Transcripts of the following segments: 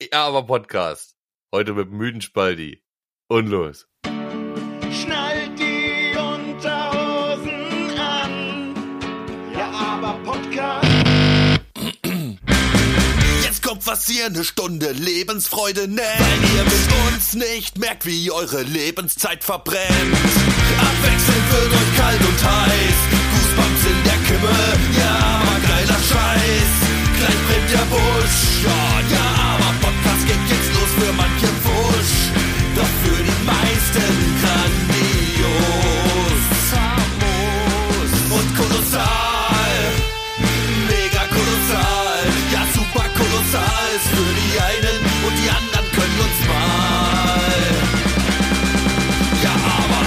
Ja, aber Podcast. Heute mit müden Spaldi. Und los. Schnallt die Unterhosen an. Ja, aber Podcast. Jetzt kommt was hier eine Stunde Lebensfreude nennt. Weil ihr mit uns nicht merkt, wie eure Lebenszeit verbrennt. Abwechselnd wird euch kalt und heiß. Goosebumps in der Kimme. Ja, aber geiler Scheiß. Gleich brennt der Busch. Ja, ja, für manche Wusch. Doch für die meisten grandios. Famos und kolossal. Mega kolossal, ja super kolossal ist für die einen und die anderen können uns mal. Ja, aber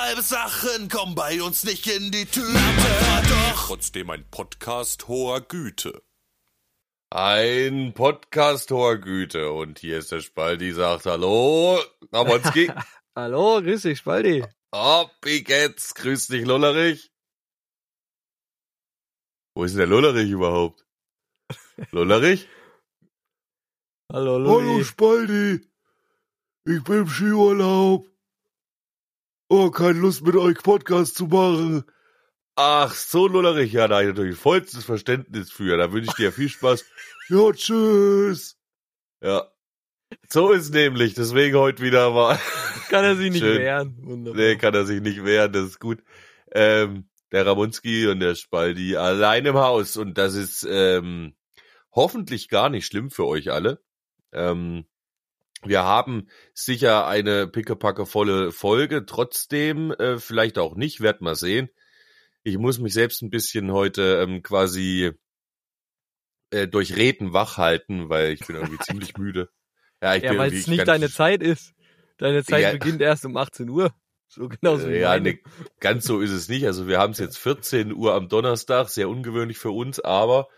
halbe Sachen kommen bei uns nicht in die Tüte. Aber doch trotzdem ein Podcast hoher Güte. Ein Podcast hoher Güte. Und hier ist der Spaldi, sagt Hallo, Ramonski. Hallo, grüß dich, Spaldi. wie geht's? Grüß dich, Lullerich. Wo ist denn der Lullerich überhaupt? Lullerich? Hallo, Lulli. Spaldi. Ich bin im Skiurlaub. Oh, keine Lust mit euch Podcast zu machen. Ach, so Lullerich. Ja, da habe ich natürlich vollstes Verständnis für. Da wünsche ich dir viel Spaß. Ja, tschüss. Ja. So ist nämlich. Deswegen heute wieder mal. Kann er sich nicht Schön. wehren. Wunderbar. Nee, kann er sich nicht wehren, das ist gut. Ähm, der Ramonski und der Spaldi allein im Haus und das ist ähm, hoffentlich gar nicht schlimm für euch alle. Ähm, wir haben sicher eine pickepacke volle Folge, trotzdem äh, vielleicht auch nicht, werd mal sehen. Ich muss mich selbst ein bisschen heute ähm, quasi äh, durch Reden wach halten, weil ich bin irgendwie ziemlich müde. Ja, ich ja, weil es nicht deine Zeit ist. Deine Zeit Ja. beginnt erst um 18 Uhr. So genauso wie Äh, Ja, ne, ganz so ist es nicht. Also wir haben es jetzt 14 Uhr am Donnerstag, sehr ungewöhnlich für uns, aber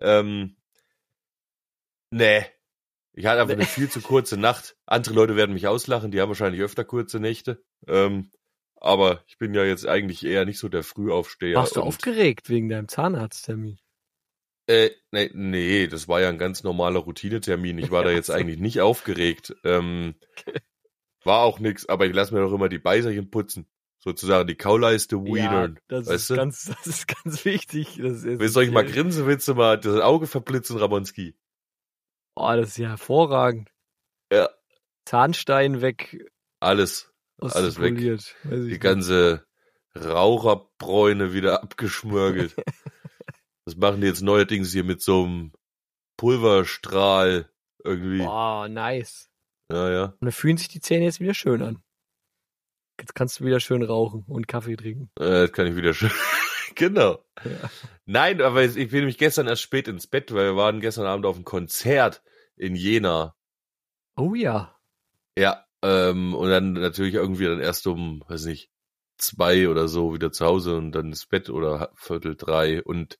ähm, nee. Ich hatte einfach eine viel zu kurze Nacht. Andere Leute werden mich auslachen, die haben wahrscheinlich öfter kurze Nächte. Ähm, aber ich bin ja jetzt eigentlich eher nicht so der Frühaufsteher. Warst du aufgeregt wegen deinem Zahnarzttermin? Äh, nee, nee, das war ja ein ganz normaler Routinetermin. Ich war da jetzt eigentlich nicht aufgeregt. Ähm, war auch nix, aber ich lasse mir doch immer die Beißerchen putzen. Sozusagen die Kauleiste wienern. ja, das weißt ist du? ganz, das ist ganz wichtig. Das ist Willst du euch mal grinsen, willst du mal das Auge verblitzen, Ramonski? Oh, das ist ja hervorragend. Ja. Zahnstein weg. Alles. Alles weg. Die nicht. ganze Raucherbräune wieder abgeschmörgelt. das machen die jetzt neuerdings hier mit so einem Pulverstrahl irgendwie. Oh, nice. Ja, ja. Und da fühlen sich die Zähne jetzt wieder schön an. Jetzt kannst du wieder schön rauchen und Kaffee trinken. Äh, das kann ich wieder schön. genau. Ja. Nein, aber ich bin nämlich gestern erst spät ins Bett, weil wir waren gestern Abend auf einem Konzert in Jena. Oh ja. Ja, ähm, und dann natürlich irgendwie dann erst um, weiß nicht, zwei oder so wieder zu Hause und dann ins Bett oder Viertel drei und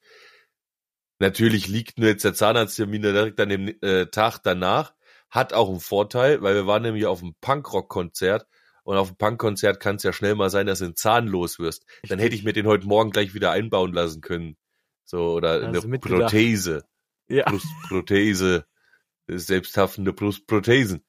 natürlich liegt nur jetzt der Zahnarzttermin direkt an dem äh, Tag danach, hat auch einen Vorteil, weil wir waren nämlich auf einem Punkrock-Konzert und auf dem Punkkonzert kann es ja schnell mal sein, dass du einen Zahn los wirst. Dann hätte ich mir den heute Morgen gleich wieder einbauen lassen können. So, oder Hast eine. Prothese. Ja. Plus Prothese, selbsthaftende Plus Prothesen.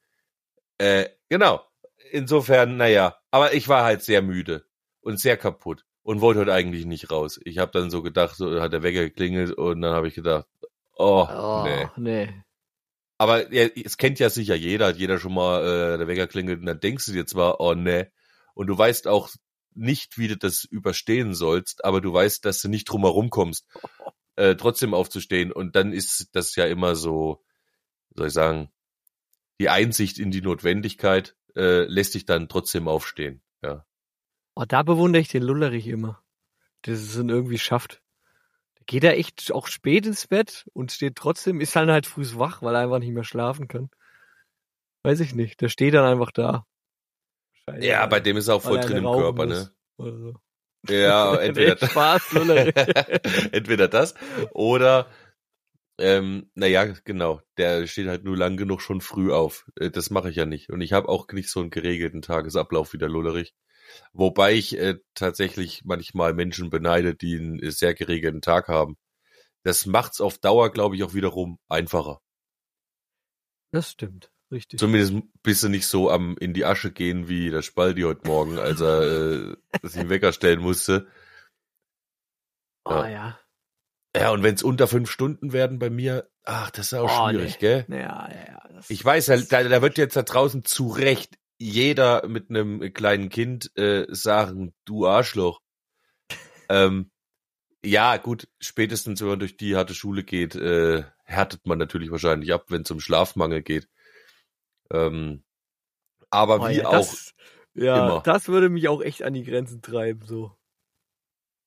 Äh, genau. Insofern, naja, aber ich war halt sehr müde und sehr kaputt und wollte heute eigentlich nicht raus. Ich habe dann so gedacht, so hat der Wecker geklingelt und dann habe ich gedacht, oh, Oh, nee. nee. Aber ja, es kennt ja sicher jeder, hat jeder schon mal äh, der Wecker klingelt und dann denkst du dir zwar, oh nee, und du weißt auch nicht, wie du das überstehen sollst, aber du weißt, dass du nicht drum herum kommst, äh, trotzdem aufzustehen. Und dann ist das ja immer so, soll ich sagen, die Einsicht in die Notwendigkeit äh, lässt dich dann trotzdem aufstehen. Ja. Oh, da bewundere ich den Lullerich immer. Der es dann irgendwie schafft. Da geht er echt auch spät ins Bett und steht trotzdem, ist dann halt früh wach, weil er einfach nicht mehr schlafen kann. Weiß ich nicht. Der steht dann einfach da. Scheiße, ja, bei dem ist auch voll er drin im Körper, ne? So. Ja, entweder Spaß. Entweder das oder ähm, naja, genau, der steht halt nur lang genug schon früh auf. Äh, Das mache ich ja nicht. Und ich habe auch nicht so einen geregelten Tagesablauf wie der Lullerich. Wobei ich äh, tatsächlich manchmal Menschen beneide, die einen äh, sehr geregelten Tag haben. Das macht's auf Dauer, glaube ich, auch wiederum einfacher. Das stimmt. Richtig. Zumindest bist du nicht so am in die Asche gehen wie der Spaldi heute Morgen, als er äh, sich einen Wecker stellen musste. oh ja. Ja. Und wenn es unter fünf Stunden werden bei mir, ach, das ist auch Oh, schwierig, nee. gell? Ja, ja, ja. Ich weiß, da, da da wird jetzt da draußen zu Recht jeder mit einem kleinen Kind äh, sagen, du Arschloch. ähm, ja, gut, spätestens wenn man durch die harte Schule geht, äh, härtet man natürlich wahrscheinlich ab, wenn es um Schlafmangel geht. Ähm, aber oh, wie ja, auch, das, ja, immer. das würde mich auch echt an die Grenzen treiben, so.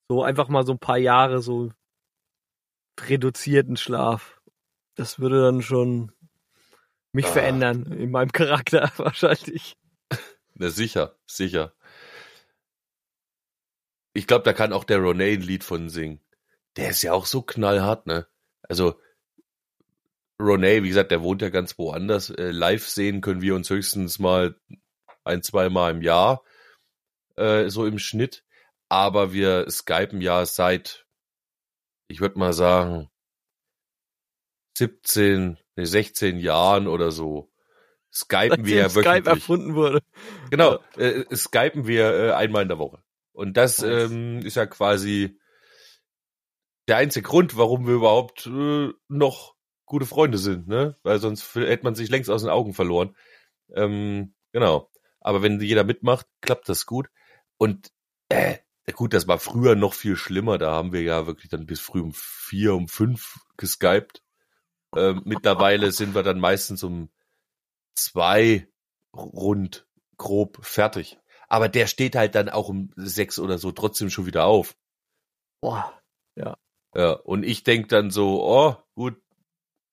So einfach mal so ein paar Jahre so reduzierten Schlaf. Das würde dann schon mich Ah. verändern in meinem Charakter wahrscheinlich. na sicher, sicher. Ich glaube, da kann auch der Ronay ein Lied von singen. Der ist ja auch so knallhart, ne? Also, Ronay, wie gesagt, der wohnt ja ganz woanders. Äh, live sehen können wir uns höchstens mal ein, zwei Mal im Jahr, äh, so im Schnitt. Aber wir skypen ja seit, ich würde mal sagen, 17, nee, 16 Jahren oder so. Skypen wir ja Seitdem Skype erfunden wurde. Genau, äh, skypen wir äh, einmal in der Woche. Und das ähm, ist ja quasi der einzige Grund, warum wir überhaupt äh, noch gute Freunde sind, ne? Weil sonst hätte man sich längst aus den Augen verloren. Ähm, genau. Aber wenn jeder mitmacht, klappt das gut. Und äh, gut, das war früher noch viel schlimmer. Da haben wir ja wirklich dann bis früh um vier, um fünf geskypt. Ähm, mittlerweile sind wir dann meistens um zwei rund grob fertig. Aber der steht halt dann auch um sechs oder so trotzdem schon wieder auf. Boah. Ja, und ich denk dann so, oh, gut,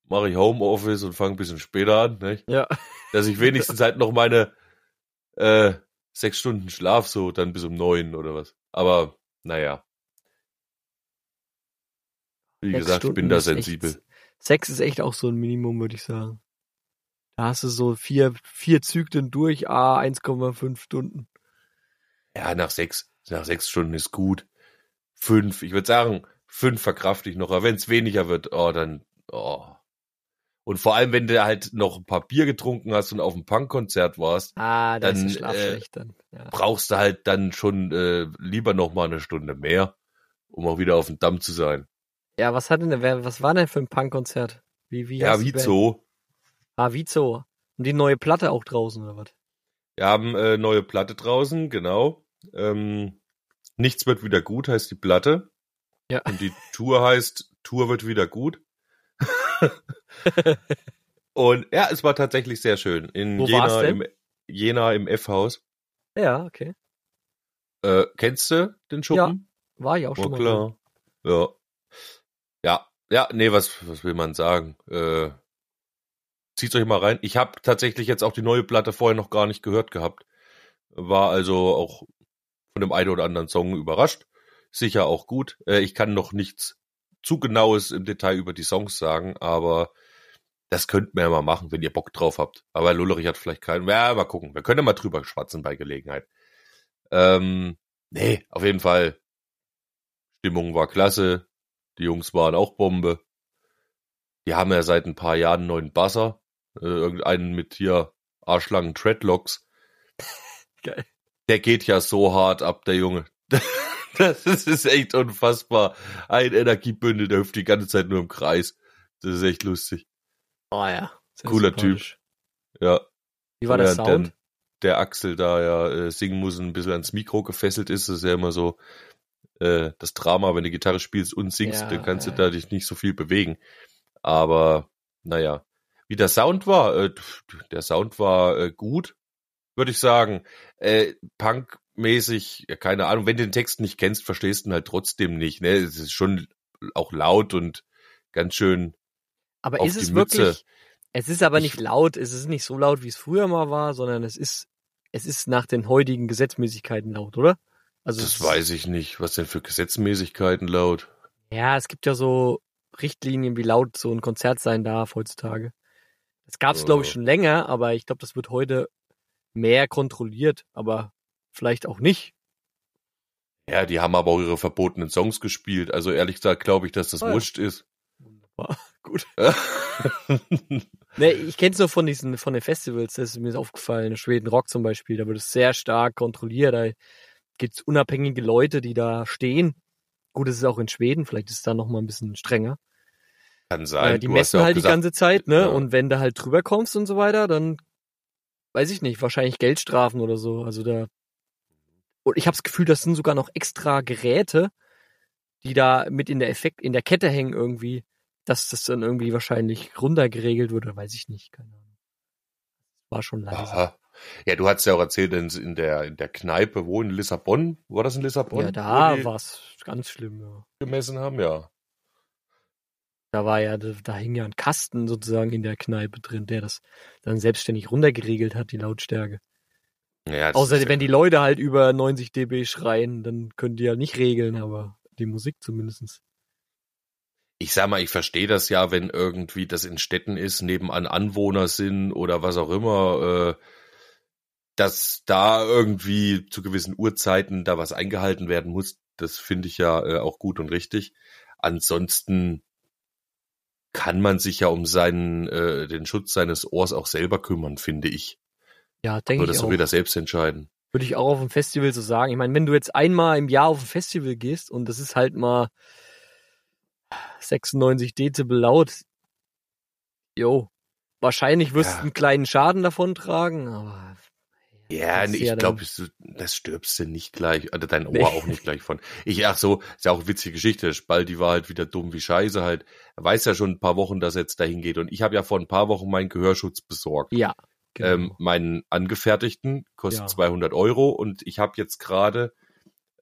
mache ich Homeoffice und fange ein bisschen später an, nicht? Ja. dass ich wenigstens halt noch meine äh, sechs Stunden Schlaf so dann bis um neun oder was. Aber naja. Wie Sechs gesagt, ich bin Stunden da ist echt- sensibel. Sechs ist echt auch so ein Minimum, würde ich sagen. Da hast du so vier, vier Zyklen durch, ah, 1,5 Stunden. Ja, nach sechs, nach sechs Stunden ist gut. Fünf, ich würde sagen, fünf verkraft ich noch. Aber wenn es weniger wird, oh, dann, oh. Und vor allem, wenn du halt noch ein paar Bier getrunken hast und auf einem Punkkonzert warst, Ah, Dann, äh, dann. Ja. brauchst du halt dann schon äh, lieber noch mal eine Stunde mehr, um auch wieder auf dem Damm zu sein. ja, was hat denn, der- was war denn für ein Punkkonzert? Wie, wie ja, wie so. Ah, Vizo. Und die neue Platte auch draußen, oder was? Wir haben äh, neue Platte draußen, genau. Ähm, Nichts wird wieder gut heißt die Platte. Ja. Und die Tour heißt Tour wird wieder gut. Und ja, es war tatsächlich sehr schön. In Wo Jena im, Jena im F-Haus. Ja, okay. Äh, kennst du den Schuppen? War ich auch schon Oh, mal. klar. Ja. Ja, ja, nee, was, was will man sagen? Äh, zieht's euch mal rein. Ich habe tatsächlich jetzt auch die neue Platte vorher noch gar nicht gehört gehabt. War also auch von dem einen oder anderen Song überrascht. Sicher auch gut. Äh, ich kann noch nichts zu genaues im Detail über die Songs sagen, aber das könnt ihr ja mal machen, wenn ihr Bock drauf habt. Aber Lullerich hat vielleicht keinen. Ja, mal gucken. Wir können ja mal drüber schwatzen bei Gelegenheit. Ähm, nee, auf jeden Fall. Stimmung war klasse. Die Jungs waren auch Bombe. Die haben ja seit ein paar Jahren einen neuen Basser. Äh, irgendeinen mit hier Arschlangen Treadlocks. Geil. Der geht ja so hart ab, der Junge. Das ist, ist echt unfassbar. Ein Energiebündel, der hüpft die ganze Zeit nur im Kreis. Das ist echt lustig. Oh ja. Sehr Cooler sympathisch. Ja. Wie war der Sound? Der, der Axel da ja äh, singen muss und ein bisschen ans Mikro gefesselt ist, das ist ja immer so äh, das Drama, wenn du Gitarre spielst und singst, Ja, dann kannst ja. du da dich nicht so viel bewegen. Aber naja, wie der Sound war, äh, der Sound war äh, gut, würde ich sagen. Äh, Punk-mäßig, ja, keine Ahnung, wenn du den Text nicht kennst, verstehst du ihn halt trotzdem nicht. Ne? Es ist schon auch laut und ganz schön Aber ist es Mütze. wirklich, es ist aber Ich- nicht laut, es ist nicht so laut, wie es früher mal war, sondern es ist, es ist nach den heutigen Gesetzmäßigkeiten laut, oder? Also Das weiß ich nicht. Was denn für Gesetzmäßigkeiten laut? Ja, es gibt ja so Richtlinien, wie laut so ein Konzert sein darf heutzutage. Das gab es, glaube ich, Oh. schon länger, aber ich glaube, das wird heute mehr kontrolliert, aber vielleicht auch nicht. Ja, die haben aber auch ihre verbotenen Songs gespielt. Also ehrlich gesagt glaube ich, dass das Ah ja. wurscht ist. Wunderbar. gut. Nee, ich kenne es nur von diesen, von den Festivals, das ist mir aufgefallen. Schweden Rock zum Beispiel, da wird es sehr stark kontrolliert. Da gibt es unabhängige Leute, die da stehen. Gut, es ist auch in Schweden, vielleicht ist es da noch mal ein bisschen strenger. Kann sein. Äh, die Du messen ja halt die gesagt, ganze Zeit, ne? Ja. Und wenn du halt drüber kommst und so weiter, dann weiß ich nicht, wahrscheinlich Geldstrafen oder so. Also da. Und ich habe das Gefühl, das sind sogar noch extra Geräte, die da mit in der Effekt, in der Kette hängen irgendwie, dass das dann irgendwie wahrscheinlich runtergeregelt wird, oder weiß ich nicht, keine Ahnung. War schon leise. Aha. Ja, du hast ja auch erzählt, in, in der in der Kneipe, wo in Lissabon, war das in Lissabon? ja, da die war's ganz schlimm, ja. gemessen haben, ja. Da war ja, da, hing ja ein Kasten sozusagen in der Kneipe drin, der das dann selbstständig runtergeregelt hat, die Lautstärke. ja Außer ja- wenn die Leute halt über 90 dB schreien, dann können die ja nicht regeln, aber die Musik zumindestens. Ich sag mal, ich verstehe das ja, wenn irgendwie das in Städten ist, nebenan Anwohner sind oder was auch immer, äh, dass da irgendwie zu gewissen Uhrzeiten da was eingehalten werden muss. Das finde ich ja äh, auch gut und richtig. Ansonsten kann man sich ja um seinen äh, den Schutz seines Ohrs auch selber kümmern, finde ich. Ja, denke ich das auch. doch jeder selbst entscheiden. Würde ich auch auf dem Festival so sagen. Ich meine, wenn du jetzt einmal im Jahr auf ein Festival gehst und das ist halt mal 96 Dezibel laut, jo, wahrscheinlich wirst Ja. du einen kleinen Schaden davon tragen, aber Ja, ja ich glaube, das stirbst du nicht gleich, oder dein Ohr Nee. auch nicht gleich von. Ich, ach so, ist ja auch eine witzige Geschichte. Spaldi war halt wieder dumm wie Scheiße halt. Er weiß ja schon ein paar Wochen, dass er jetzt dahin geht. Und ich habe ja vor ein paar Wochen meinen Gehörschutz besorgt. ja. Genau. Ähm, meinen angefertigten kostet Ja. 200 Euro und ich habe jetzt gerade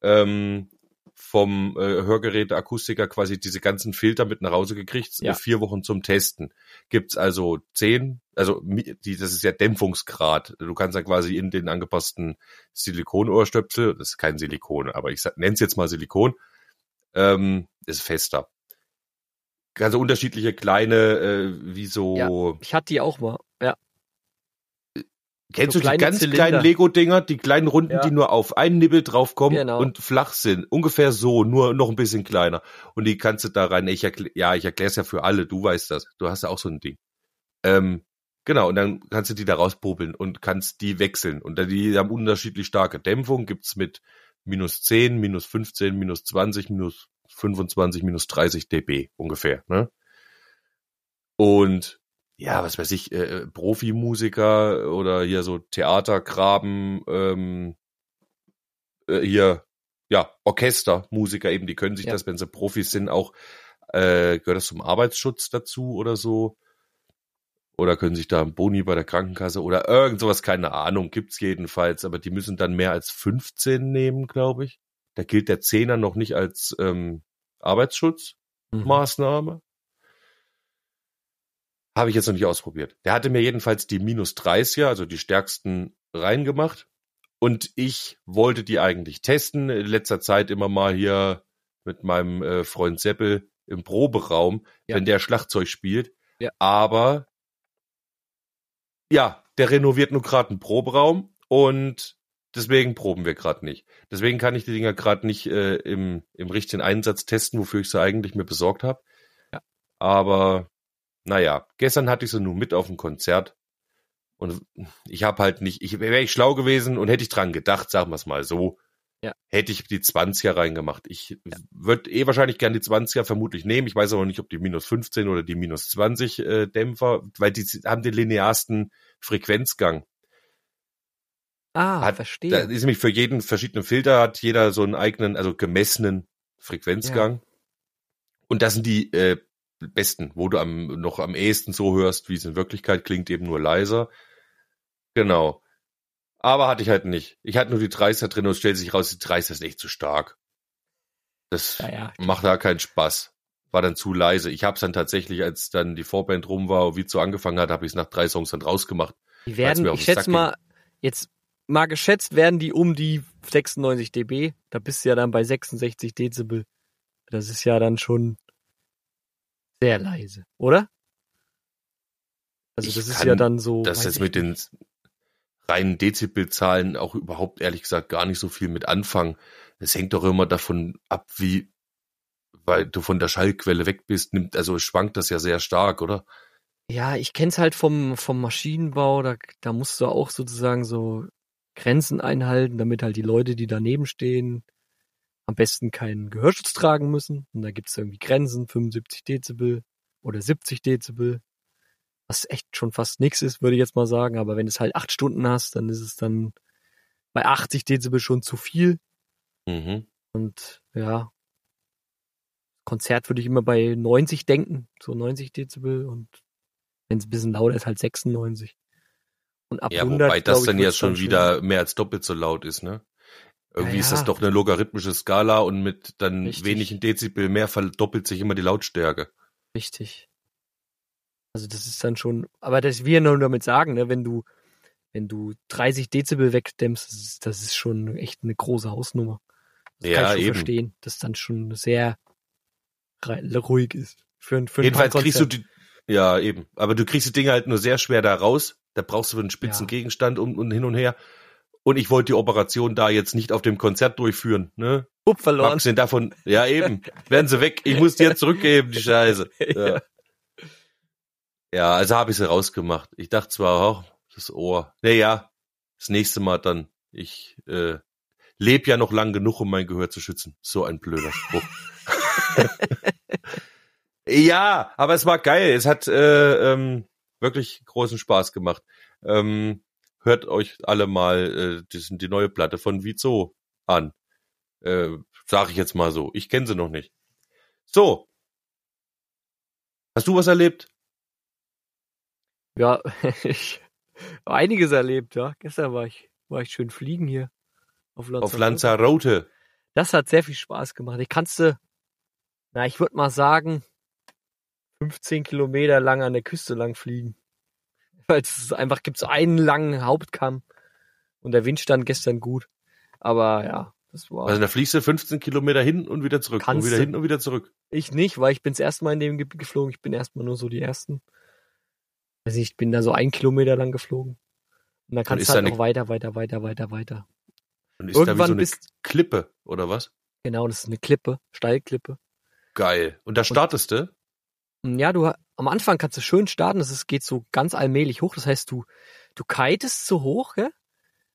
ähm, vom äh, Hörgerät Akustiker quasi diese ganzen Filter mit nach Hause gekriegt, Ja. äh, vier Wochen zum Testen. Gibt's also zehn, also die, das ist ja Dämpfungsgrad. Du kannst ja quasi in den angepassten Silikonohrstöpsel, das ist kein Silikon, aber ich nenne es jetzt mal Silikon, ähm, ist fester. Also unterschiedliche kleine, äh, wie so ich hatte die auch mal. Kennst So du die ganz Zylinder. kleinen Lego-Dinger, die kleinen Runden, Ja. die nur auf einen Nibbel draufkommen Genau. und flach sind? Ungefähr so, nur noch ein bisschen kleiner. Und die kannst du da rein. Ich erklär, ja, ich erkläre es ja für alle. Du weißt das. Du hast ja auch so ein Ding. Ähm, genau. Und dann kannst du die da rauspopeln und kannst die wechseln. Und die haben unterschiedlich starke Dämpfung. Gibt's mit minus 10, minus 15, minus 20, minus 25, minus 30 dB ungefähr. Ne? Und ja, was weiß ich, äh, Profimusiker oder hier so Theatergraben, ähm, äh, hier, ja, Orchestermusiker eben, die können sich Ja. das, wenn sie Profis sind, auch, äh, gehört das zum Arbeitsschutz dazu oder so? Oder können sich da ein Boni bei der Krankenkasse oder irgend sowas, keine Ahnung, gibt's jedenfalls, aber die müssen dann mehr als 15 nehmen, glaube ich. Da gilt der Zehner noch nicht als ähm, Arbeitsschutzmaßnahme. Mhm. Habe ich jetzt noch nicht ausprobiert. Der hatte mir jedenfalls die minus 30er, also die stärksten, reingemacht. Und ich wollte die eigentlich testen. In letzter Zeit immer mal hier mit meinem äh, Freund Seppel im Proberaum, Ja. wenn der Schlagzeug spielt. Ja. Aber ja, der renoviert nur gerade einen Proberaum und deswegen proben wir gerade nicht. Deswegen kann ich die Dinger gerade nicht äh, im, im richtigen Einsatz testen, wofür ich sie eigentlich mir besorgt habe. Ja. Aber naja, gestern hatte ich sie nur mit auf dem Konzert. Und ich habe halt nicht, ich wäre ich schlau gewesen und hätte ich dran gedacht, sagen wir es mal so, Ja. hätte ich die 20er reingemacht. Ich würde eh wahrscheinlich gern die 20er vermutlich nehmen. Ich weiß aber nicht, ob die minus 15 oder die minus 20 äh, Dämpfer, weil die haben den linearsten Frequenzgang. Ah, Hat- verstehe. Da ist nämlich für jeden verschiedenen Filter hat jeder so einen eigenen, also gemessenen Frequenzgang. Und das sind die äh, besten, wo du am, noch am ehesten so hörst, wie es in Wirklichkeit klingt, eben nur leiser. Genau. Aber hatte ich halt nicht. Ich hatte nur die 30er drin und es stellt sich raus, die 30er ist echt zu stark. Das ja, ja. macht da keinen Spaß. War dann zu leise. Ich habe es dann tatsächlich, als dann die Vorband rum war und wie so angefangen hat, habe ich es nach drei Songs dann rausgemacht. Die werden, ich schätze mal, jetzt mal geschätzt werden die um die 96 dB. Da bist du ja dann bei 66 Dezibel. Das ist ja dann schon sehr leise, oder? Also Ich das ist ja dann so. Das jetzt mit den reinen Dezibelzahlen auch überhaupt ehrlich gesagt gar nicht so viel mit anfangen. Es hängt doch immer davon ab, wie weil du von der Schallquelle weg bist, nimmt, also schwankt das ja sehr stark, oder? Ja, ich kenn's halt vom, vom Maschinenbau, da, da musst du auch sozusagen so Grenzen einhalten, damit halt die Leute, die daneben stehen, am besten keinen Gehörschutz tragen müssen. Und da gibt's irgendwie Grenzen, 75 Dezibel oder 70 Dezibel, was echt schon fast nix ist, würde ich jetzt mal sagen. Aber wenn du es halt acht Stunden hast, dann ist es dann bei 80 Dezibel schon zu viel. Mhm. Und ja, Konzert würde ich immer bei 90 denken, so 90 Dezibel und wenn es ein bisschen lauter ist, halt 96. Und ab Ja, 100, wobei das ich, dann ja schon wieder mehr als doppelt so laut ist, ne? Irgendwie Ja, ist das doch eine logarithmische Skala und mit dann Richtig. wenigen Dezibel mehr verdoppelt sich immer die Lautstärke. Richtig. Also das ist dann schon, aber das wir nur damit sagen, ne, wenn du, wenn du 30 Dezibel wegdämmst, das ist, das ist schon echt eine große Hausnummer. Das Ja, kann ich eben. verstehen, dass dann schon sehr ruhig ist. Für, für Jedenfalls kriegst du die, ja eben, aber du kriegst die Dinge halt nur sehr schwer da raus. Da brauchst du einen spitzen Ja. Gegenstand und, und hin und her. Und ich wollte die Operation da jetzt nicht auf dem Konzert durchführen, ne? Upp verloren. Abgesehen davon, ja eben, werden sie weg. Ich muss die jetzt zurückgeben, die Scheiße. Ja, ja also habe ich sie rausgemacht. Ich dachte zwar, oh, das Ohr. Naja, das nächste Mal dann. Ich äh, lebe ja noch lang genug, um mein Gehör zu schützen. So ein blöder Spruch. ja, aber es war geil. Es hat äh, ähm, wirklich großen Spaß gemacht. Ähm, hört euch alle mal äh, die, die neue Platte von Vizo an. Äh, sag ich jetzt mal so. Ich kenne sie noch nicht. So. Hast du was erlebt? Ja, ich habe einiges erlebt, ja. Gestern war ich, war ich schön fliegen hier. Auf Lanzarote. Auf Lanzarote. Das hat sehr viel Spaß gemacht. Ich kannst du, na, ich würde mal sagen, 15 Kilometer lang an der Küste lang fliegen. Weil es einfach gibt so einen langen Hauptkamm und der Wind stand gestern gut. Aber ja, das war Also da fliegst du 15 Kilometer hin und wieder zurück. Kannst und wieder du- hin und wieder zurück. ich nicht, weil ich bin das erste Mal in dem Gebiet geflogen. Ich bin erstmal nur so die ersten. Also ich bin da so ein Kilometer lang geflogen. Und dann kannst du halt noch weiter, weiter, weiter, weiter, weiter. Und ist da wie Irgendwann so eine bist, Klippe, oder was? genau, das ist eine Klippe, Steilklippe. Geil. Und da startest du? Ja, du am Anfang kannst du schön starten, das ist, geht so ganz allmählich hoch. Das heißt, du du kitest so hoch, gell?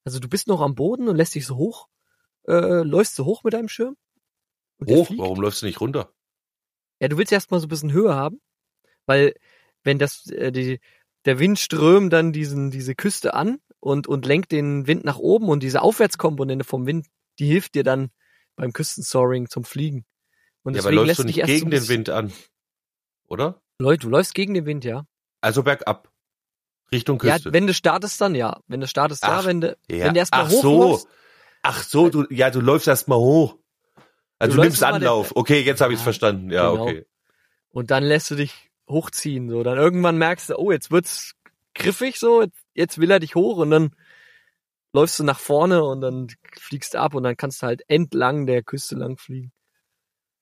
Also du bist noch am Boden und lässt dich so hoch, äh, läufst so hoch mit deinem Schirm. Hoch, warum läufst du nicht runter? Ja, du willst erstmal so ein bisschen Höhe haben, weil wenn das äh, die der Wind strömt dann diesen diese Küste an und und lenkt den Wind nach oben und diese Aufwärtskomponente vom Wind, die hilft dir dann beim Küstensoaring zum Fliegen. Und Ja, aber läufst lässt du nicht gegen so den Wind an. Oder? Leute, du läufst gegen den Wind, ja. Also bergab. Richtung Ja, Küste. wenn du startest dann ja. Wenn du startest ja, Ach, wenn du ja. wenn du erstmal Ach so. Ach so, du, ja, du läufst erst mal hoch. Also Du du, nimmst mal den- Anlauf. Okay, jetzt habe ich es Ja, verstanden. Ja, genau. okay. und dann lässt du dich hochziehen. So, dann irgendwann merkst du, oh, jetzt wird's griffig so, jetzt, will er dich hoch und dann läufst du nach vorne und dann fliegst du ab und dann kannst du halt entlang der Küste lang fliegen.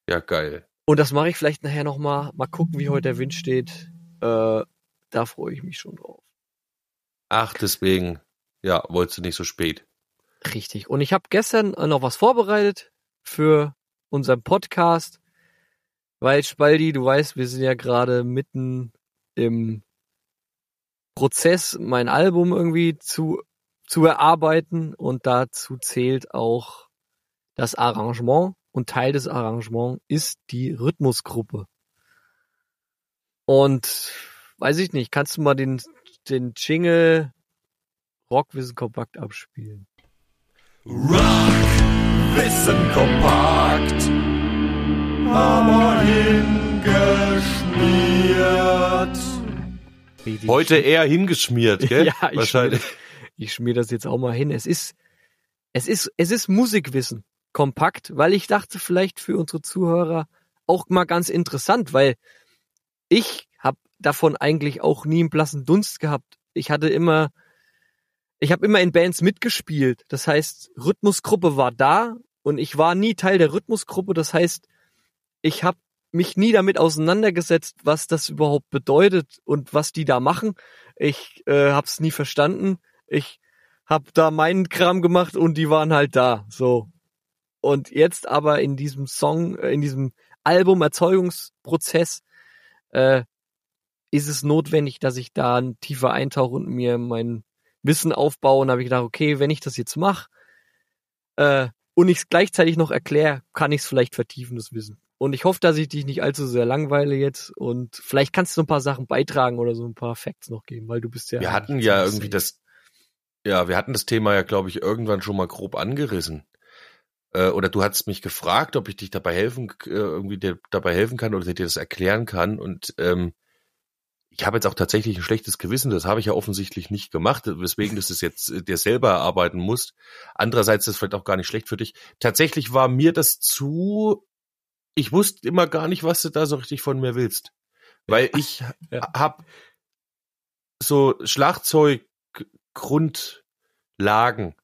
Ja, geil. Und das mache ich vielleicht nachher nochmal. Mal gucken, wie heute der Wind steht. Äh, da freue ich mich schon drauf. Ach, deswegen. Ja, wolltest du nicht so spät. Richtig. Und ich habe gestern äh, noch was vorbereitet für unseren Podcast, weil Spaldi, du weißt, wir sind ja gerade mitten im Prozess, mein Album irgendwie zu, zu erarbeiten und dazu zählt auch das Arrangement und Teil des Arrangements ist die Rhythmusgruppe. Und weiß ich nicht, kannst du mal den, den Jingle Rockwissen kompakt abspielen? Rock, Wissen kompakt, aber hingeschmiert. Heute eher hingeschmiert, gell? Ja, ich Wahrscheinlich. schmier, ich schmier das jetzt auch mal hin. Es ist, es ist, es ist Musikwissen kompakt, weil ich dachte vielleicht für unsere Zuhörer auch mal ganz interessant, weil ich habe davon eigentlich auch nie einen blassen Dunst gehabt. Ich hatte immer, ich habe immer in Bands mitgespielt. Das heißt, Rhythmusgruppe war da und ich war nie Teil der Rhythmusgruppe. Das heißt, ich habe mich nie damit auseinandergesetzt, was das überhaupt bedeutet und was die da machen. Ich äh, hab's nie verstanden. Ich hab da meinen Kram gemacht und die waren halt da. So. Und jetzt aber in diesem Song, äh, in diesem Albumerzeugungsprozess äh, ist es notwendig, dass ich da tiefer eintauche und mir mein Wissen aufbaue. Und habe ich gedacht, okay, wenn ich das jetzt mache äh, und ich es gleichzeitig noch erkläre, kann ich es vielleicht vertiefen, das Wissen. Und ich hoffe, dass ich dich nicht allzu sehr langweile jetzt und vielleicht kannst du ein paar Sachen beitragen oder so ein paar Facts noch geben, weil du bist ja. Wir hatten ja irgendwie das, ja, wir hatten das Thema ja, glaube ich, irgendwann schon mal grob angerissen. Äh, oder du hattest mich gefragt, ob ich dich dabei helfen, äh, irgendwie dir dabei helfen kann oder dir das erklären kann. Und ähm, ich habe jetzt auch tatsächlich ein schlechtes Gewissen, das habe ich ja offensichtlich nicht gemacht, weswegen du es jetzt äh, dir selber erarbeiten musst. Andererseits ist es vielleicht auch gar nicht schlecht für dich. Tatsächlich war mir das zu ich wusste immer gar nicht, was du da so richtig von mir willst. Weil ich Ja. hab so Schlagzeuggrundlagen,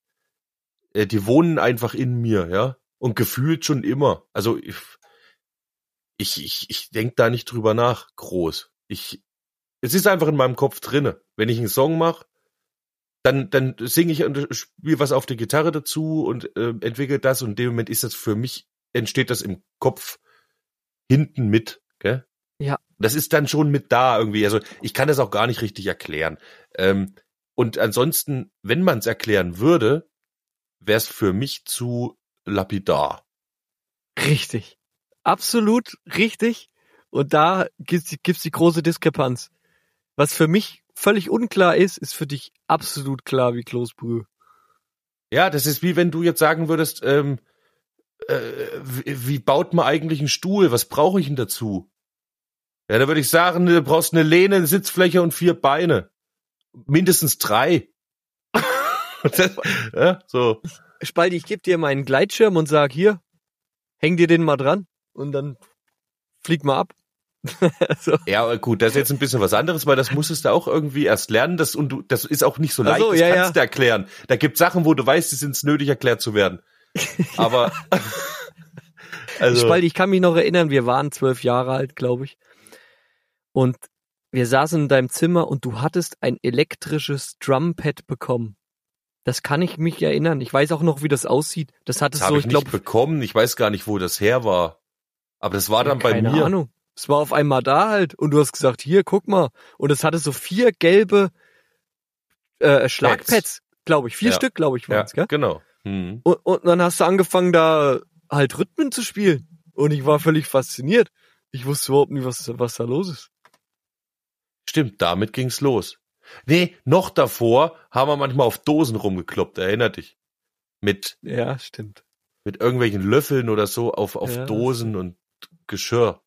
äh, die wohnen einfach in mir, ja. Und gefühlt schon immer. Also ich, ich, ich, ich denk da nicht drüber nach, groß. Ich, es ist einfach in meinem Kopf drinne. Wenn ich einen Song mache, dann, dann singe ich und spiele was auf der Gitarre dazu und äh, entwickle das und in dem Moment ist das für mich, entsteht das im Kopf hinten mit, gell? Ja. Das ist dann schon mit da irgendwie. Also ich kann das auch gar nicht richtig erklären. Ähm, und ansonsten, wenn man es erklären würde, wäre es für mich zu lapidar. Richtig. Absolut richtig. Und da gibt's, gibt's die große Diskrepanz. Was für mich völlig unklar ist, ist für dich absolut klar wie Kloßbrühe. Ja, das ist wie wenn du jetzt sagen würdest, ähm, äh, wie, wie baut man eigentlich einen Stuhl? Was brauche ich denn dazu? Ja, da würde ich sagen, du brauchst eine Lehne, eine Sitzfläche und vier Beine. Mindestens drei. Das, ja, so. Spaldi, ich gebe dir meinen Gleitschirm und sag hier, häng dir den mal dran und dann flieg mal ab. so. Ja, gut, das ist jetzt ein bisschen was anderes, weil das musstest du auch irgendwie erst lernen. Das, und du, das ist auch nicht so leicht, so, das ja, kannst ja. du erklären. Da gibt Sachen, wo du weißt, die sind nötig, erklärt zu werden. Aber also, Spaldi, ich kann mich noch erinnern, wir waren zwölf Jahre alt, glaube ich. Und wir saßen in deinem Zimmer und du hattest ein elektrisches Drumpad bekommen. Das kann ich mich erinnern. Ich weiß auch noch, wie das aussieht. Das hattest das so, ich ich glaube, nicht bekommen. Ich weiß gar nicht, wo das her war. Aber das war dann bei keine mir. Ahnung. Es war auf einmal da halt und du hast gesagt, hier, guck mal. Und es hatte so vier gelbe äh, Schlagpads, glaube ich. Vier Ja. Stück, glaube ich, Ja, waren's, gell? genau. Hm. Und, und dann hast du angefangen, da halt Rhythmen zu spielen. Und ich war völlig fasziniert. Ich wusste überhaupt nicht, was, was da los ist. Stimmt, damit ging's los. Nee, noch davor haben wir manchmal auf Dosen rumgekloppt, erinner dich. Mit, Ja, stimmt. mit irgendwelchen Löffeln oder so auf, auf Ja, Dosen und Geschirr.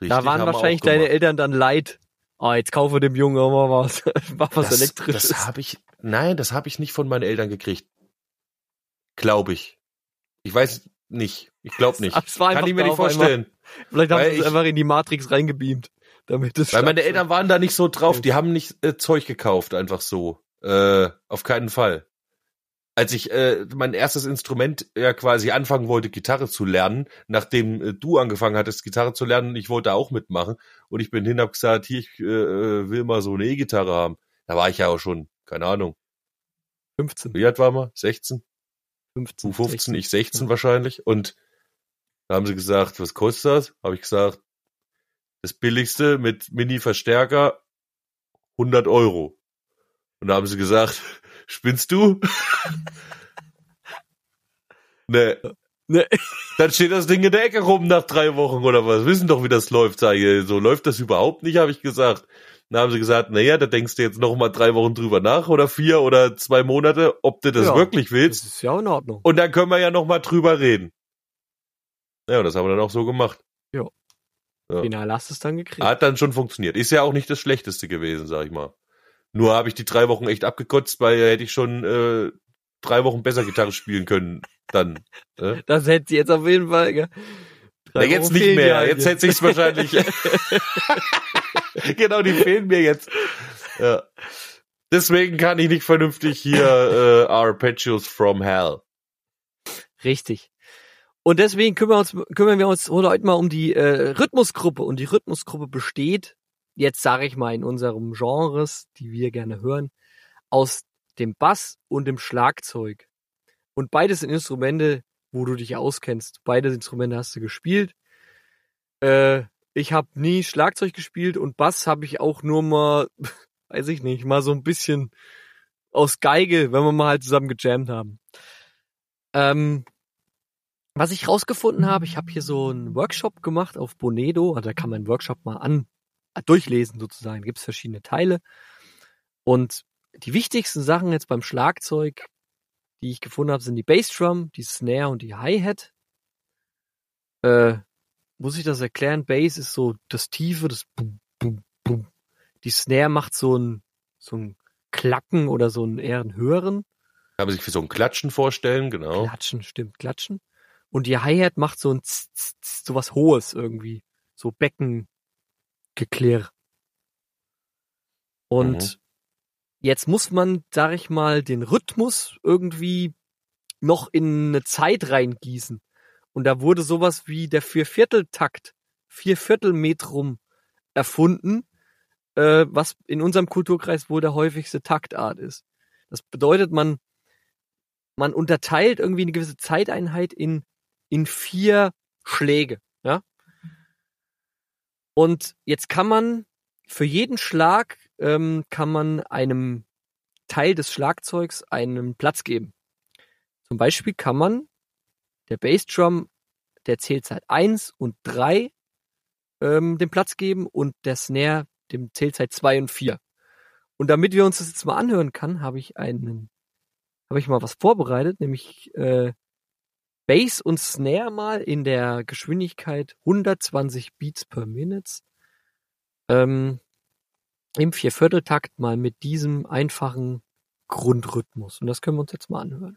Richtig, da waren wahrscheinlich deine. Eltern dann leid. Ah, jetzt kaufe dem Jungen auch mal was, mal was das, elektrisches. Das habe ich, nein, das habe ich nicht von meinen Eltern gekriegt. Glaube ich. Ich weiß nicht. Ich glaube nicht. Es war Kann ich mir nicht auf einmal. vorstellen. Vielleicht haben sie es einfach in die Matrix reingebeamt. Damit es Weil meine. Eltern waren da nicht so drauf. Die haben nicht äh, Zeug gekauft, einfach so. Äh, auf keinen Fall. Als ich äh, mein erstes Instrument ja quasi anfangen wollte, Gitarre zu lernen, nachdem äh, du angefangen hattest, Gitarre zu lernen, ich wollte auch mitmachen. Und ich bin hin, hab gesagt, hier, ich äh, äh, will mal so eine E-Gitarre haben. Da war ich ja auch schon, keine Ahnung. 15, Wie alt war man? 16? 15, Du 15, 16. ich 16 wahrscheinlich. Und da haben sie gesagt, was kostet das? Habe ich gesagt, das billigste mit Mini-Verstärker 100 Euro. Und da haben sie gesagt, spinnst du? ne, Ne, dann steht das Ding in der Ecke rum nach drei Wochen oder was. Wissen doch, wie das läuft, sage ich. So läuft das überhaupt nicht, habe ich gesagt. Dann haben sie gesagt, naja, da denkst du jetzt noch mal drei Wochen drüber nach oder vier oder zwei Monate, ob du das Ja. wirklich das willst. ist ja in Ordnung. Und dann können wir ja noch mal drüber reden. Ja, und das haben wir dann auch so gemacht. Ja. Final hast du es dann gekriegt. Hat dann schon funktioniert. Ist ja auch nicht das Schlechteste gewesen, sag ich mal. Nur habe ich die drei Wochen echt abgekotzt, weil hätte ich schon äh, drei Wochen besser Gitarre spielen können. Dann. Äh? Das hätte sie jetzt auf jeden Fall, gell? Na, jetzt nicht mehr. halt Jetzt hätte ich's wahrscheinlich. genau, die fehlen mir jetzt. Ja. Deswegen kann ich nicht vernünftig hier äh, Arpeggios from Hell. Richtig. Und deswegen kümmern, uns, kümmern wir uns heute mal um die äh, Rhythmusgruppe. Und die Rhythmusgruppe besteht, jetzt sage ich mal in unserem Genres, die wir gerne hören, aus dem Bass und dem Schlagzeug. Und beides sind Instrumente, wo du dich auskennst. Beide Instrumente hast du gespielt. Äh, ich habe nie Schlagzeug gespielt und Bass habe ich auch nur mal, weiß ich nicht, mal so ein bisschen aus Geige, wenn wir mal halt zusammen gejammt haben. Ähm, was ich rausgefunden habe, ich habe hier so einen Workshop gemacht auf Bonedo, also da kann man einen Workshop mal an äh, durchlesen sozusagen, gibt es verschiedene Teile und die wichtigsten Sachen jetzt beim Schlagzeug, die ich gefunden habe, sind die Bassdrum, die Snare und die Hi-Hat. Äh, muss ich das erklären? Bass ist so das Tiefe, das Bum, Bum, Bum. Die Snare macht so ein, so ein Klacken oder so einen eher einen höheren. Kann man sich für so ein Klatschen vorstellen, genau. Klatschen, stimmt, Klatschen. Und die Hi-Hat macht so ein Tz, Tz, Tz, so was Hohes irgendwie. So Beckengeklirr. Und Mhm. jetzt muss man, sag ich mal, den Rhythmus irgendwie noch in eine Zeit reingießen. Und da wurde sowas wie der Viervierteltakt, Vierviertelmetrum erfunden, äh, was in unserem Kulturkreis wohl der häufigste Taktart ist. Das bedeutet, man, man unterteilt irgendwie eine gewisse Zeiteinheit in, in vier Schläge, ja. Und jetzt kann man für jeden Schlag ähm, kann man einem Teil des Schlagzeugs einen Platz geben. Zum Beispiel kann man der Bassdrum der Zählzeit 1 und 3 ähm, den Platz geben und der Snare dem Zählzeit 2 und 4. Und damit wir uns das jetzt mal anhören kann, habe ich einen, habe ich mal was vorbereitet, nämlich äh, Bass und Snare mal in der Geschwindigkeit 120 Beats per Minute ähm, im Viervierteltakt mal mit diesem einfachen Grundrhythmus. Und das können wir uns jetzt mal anhören.